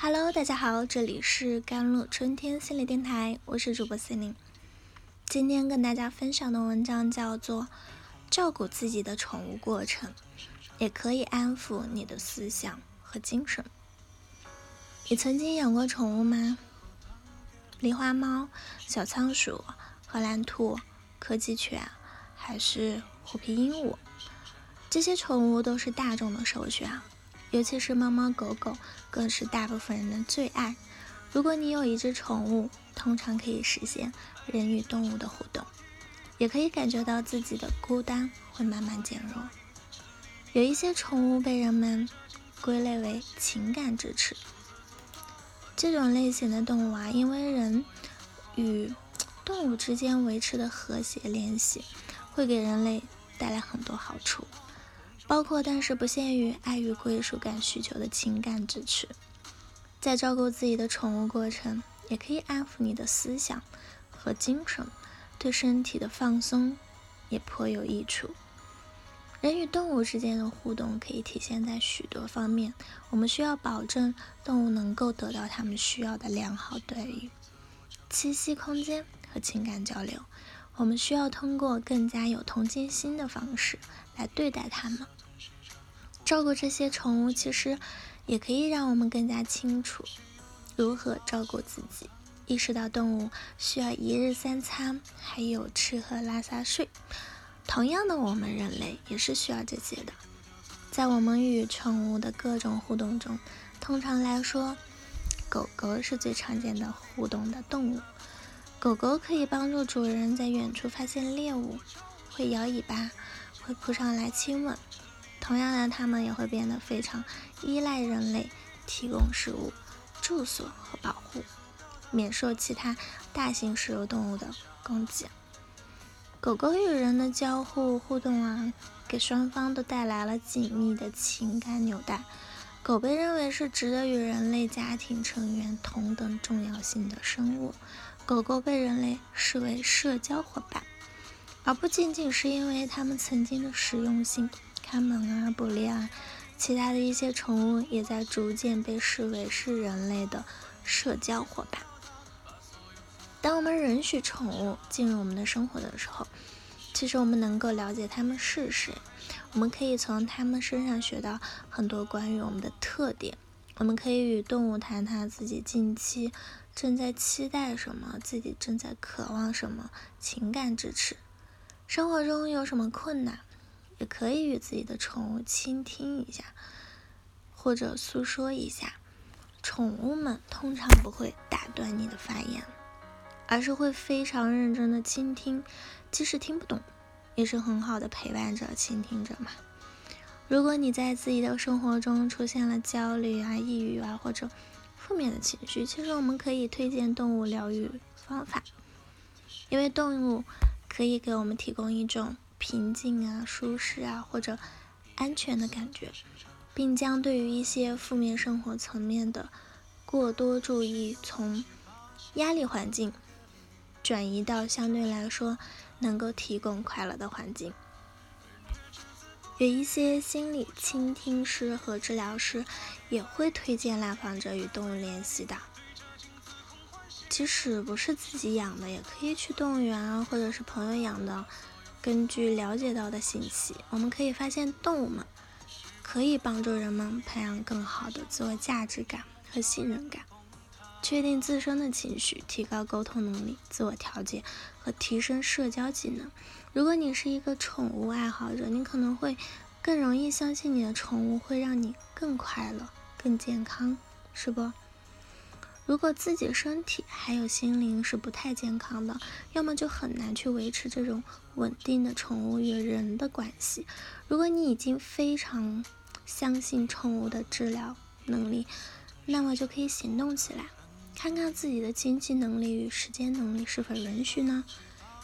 Hello，大家好，这里是甘露春天心理电台，我是主播心灵。今天跟大家分享的文章叫做《照顾自己的宠物过程》，也可以安抚你的思想和精神。你曾经养过宠物吗？狸花猫、小仓鼠、荷兰兔、柯基犬，还是虎皮鹦鹉？这些宠物都是大众的首选。尤其是猫猫狗狗，更是大部分人的最爱。如果你有一只宠物，通常可以实现人与动物的互动，也可以感觉到自己的孤单会慢慢减弱。有一些宠物被人们归类为情感支持，这种类型的动物啊，因为人与动物之间维持的和谐联系，会给人类带来很多好处。包括但是不限于爱与归属感需求的情感支持，在照顾自己的宠物过程，也可以安抚你的思想和精神，对身体的放松也颇有益处。人与动物之间的互动可以体现在许多方面，我们需要保证动物能够得到它们需要的良好待遇、栖息空间和情感交流。我们需要通过更加有同情心的方式来对待它们。照顾这些宠物，其实也可以让我们更加清楚如何照顾自己，意识到动物需要一日三餐，还有吃喝拉撒睡。同样的，我们人类也是需要这些的。在我们与宠物的各种互动中，通常来说，狗狗是最常见的互动的动物。狗狗可以帮助主人在远处发现猎物，会摇尾巴，会扑上来亲吻。同样的，它们也会变得非常依赖人类提供食物、住所和保护，免受其他大型食肉动物的攻击。狗狗与人的交互互动啊，给双方都带来了紧密的情感纽带。狗被认为是值得与人类家庭成员同等重要性的生物，狗狗被人类视为社交伙伴，而不仅仅是因为它们曾经的实用性。看门啊，捕猎啊，其他的一些宠物也在逐渐被视为是人类的社交伙伴。当我们允许宠物进入我们的生活的时候，其实我们能够了解它们是谁，我们可以从它们身上学到很多关于我们的特点。我们可以与动物谈谈自己近期正在期待什么，自己正在渴望什么，情感支持。生活中有什么困难？也可以与自己的宠物倾听一下，或者诉说一下。宠物们通常不会打断你的发言，而是会非常认真的倾听，即使听不懂，也是很好的陪伴者、倾听者嘛。如果你在自己的生活中出现了焦虑啊、抑郁啊或者负面的情绪，其实我们可以推荐动物疗愈方法，因为动物可以给我们提供一种。平静啊，舒适啊，或者安全的感觉，并将对于一些负面生活层面的过多注意，从压力环境转移到相对来说能够提供快乐的环境。有一些心理倾听师和治疗师也会推荐来访者与动物联系的，即使不是自己养的，也可以去动物园啊，或者是朋友养的。根据了解到的信息，我们可以发现，动物们可以帮助人们培养更好的自我价值感和信任感，确定自身的情绪，提高沟通能力、自我调节和提升社交技能。如果你是一个宠物爱好者，你可能会更容易相信你的宠物会让你更快乐、更健康，是不？如果自己身体还有心灵是不太健康的，要么就很难去维持这种稳定的宠物与人的关系。如果你已经非常相信宠物的治疗能力，那么就可以行动起来，看看自己的经济能力与时间能力是否允许呢？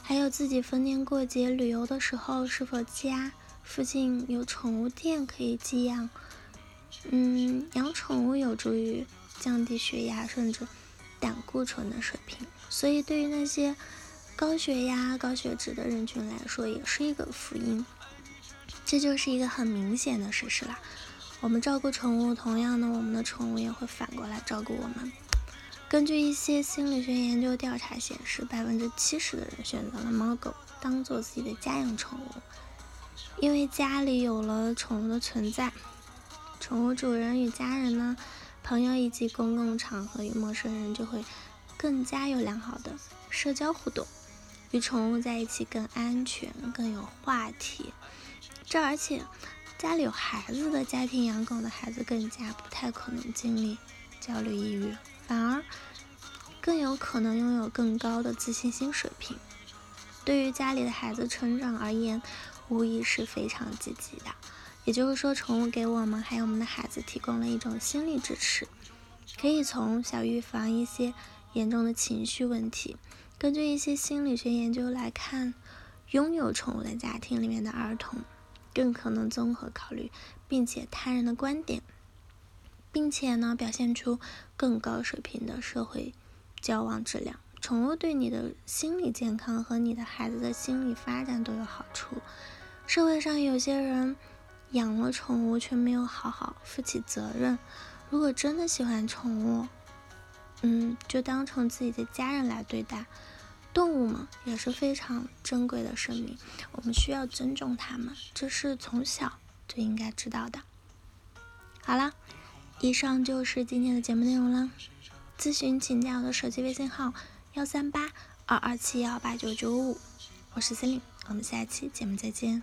还有自己逢年过节旅游的时候，是否家附近有宠物店可以寄养？嗯，养宠物有助于。降低血压甚至胆固醇的水平，所以对于那些高血压、高血脂的人群来说，也是一个福音。这就是一个很明显的事实啦。我们照顾宠物，同样呢，我们的宠物也会反过来照顾我们。根据一些心理学研究调查显示，百分之七十的人选择了猫狗当做自己的家养宠物，因为家里有了宠物的存在，宠物主人与家人呢、朋友以及公共场合与陌生人就会更加有良好的社交互动，与宠物在一起更安全、更有话题。这而且。家里有孩子的家庭养狗的孩子更加不太可能经历焦虑抑郁，反而更有可能拥有更高的自信心水平。对于家里的孩子成长而言，无疑是非常积极的。也就是说，宠物给我们还有我们的孩子提供了一种心理支持，可以从小预防一些严重的情绪问题。根据一些心理学研究来看，拥有宠物的家庭里面的儿童。更可能综合考虑，并且他人的观点，并且呢表现出更高水平的社会交往质量。宠物对你的心理健康和你的孩子的心理发展都有好处。社会上有些人养了宠物却没有好好负起责任。如果真的喜欢宠物，嗯，就当成自己的家人来对待。动物嘛也是非常珍贵的生命，我们需要尊重它们，这是从小就应该知道的。好了，以上就是今天的节目内容了。咨询请加我的手机微信号：幺三八二二七幺八九九五，我是森林，我们下期节目再见。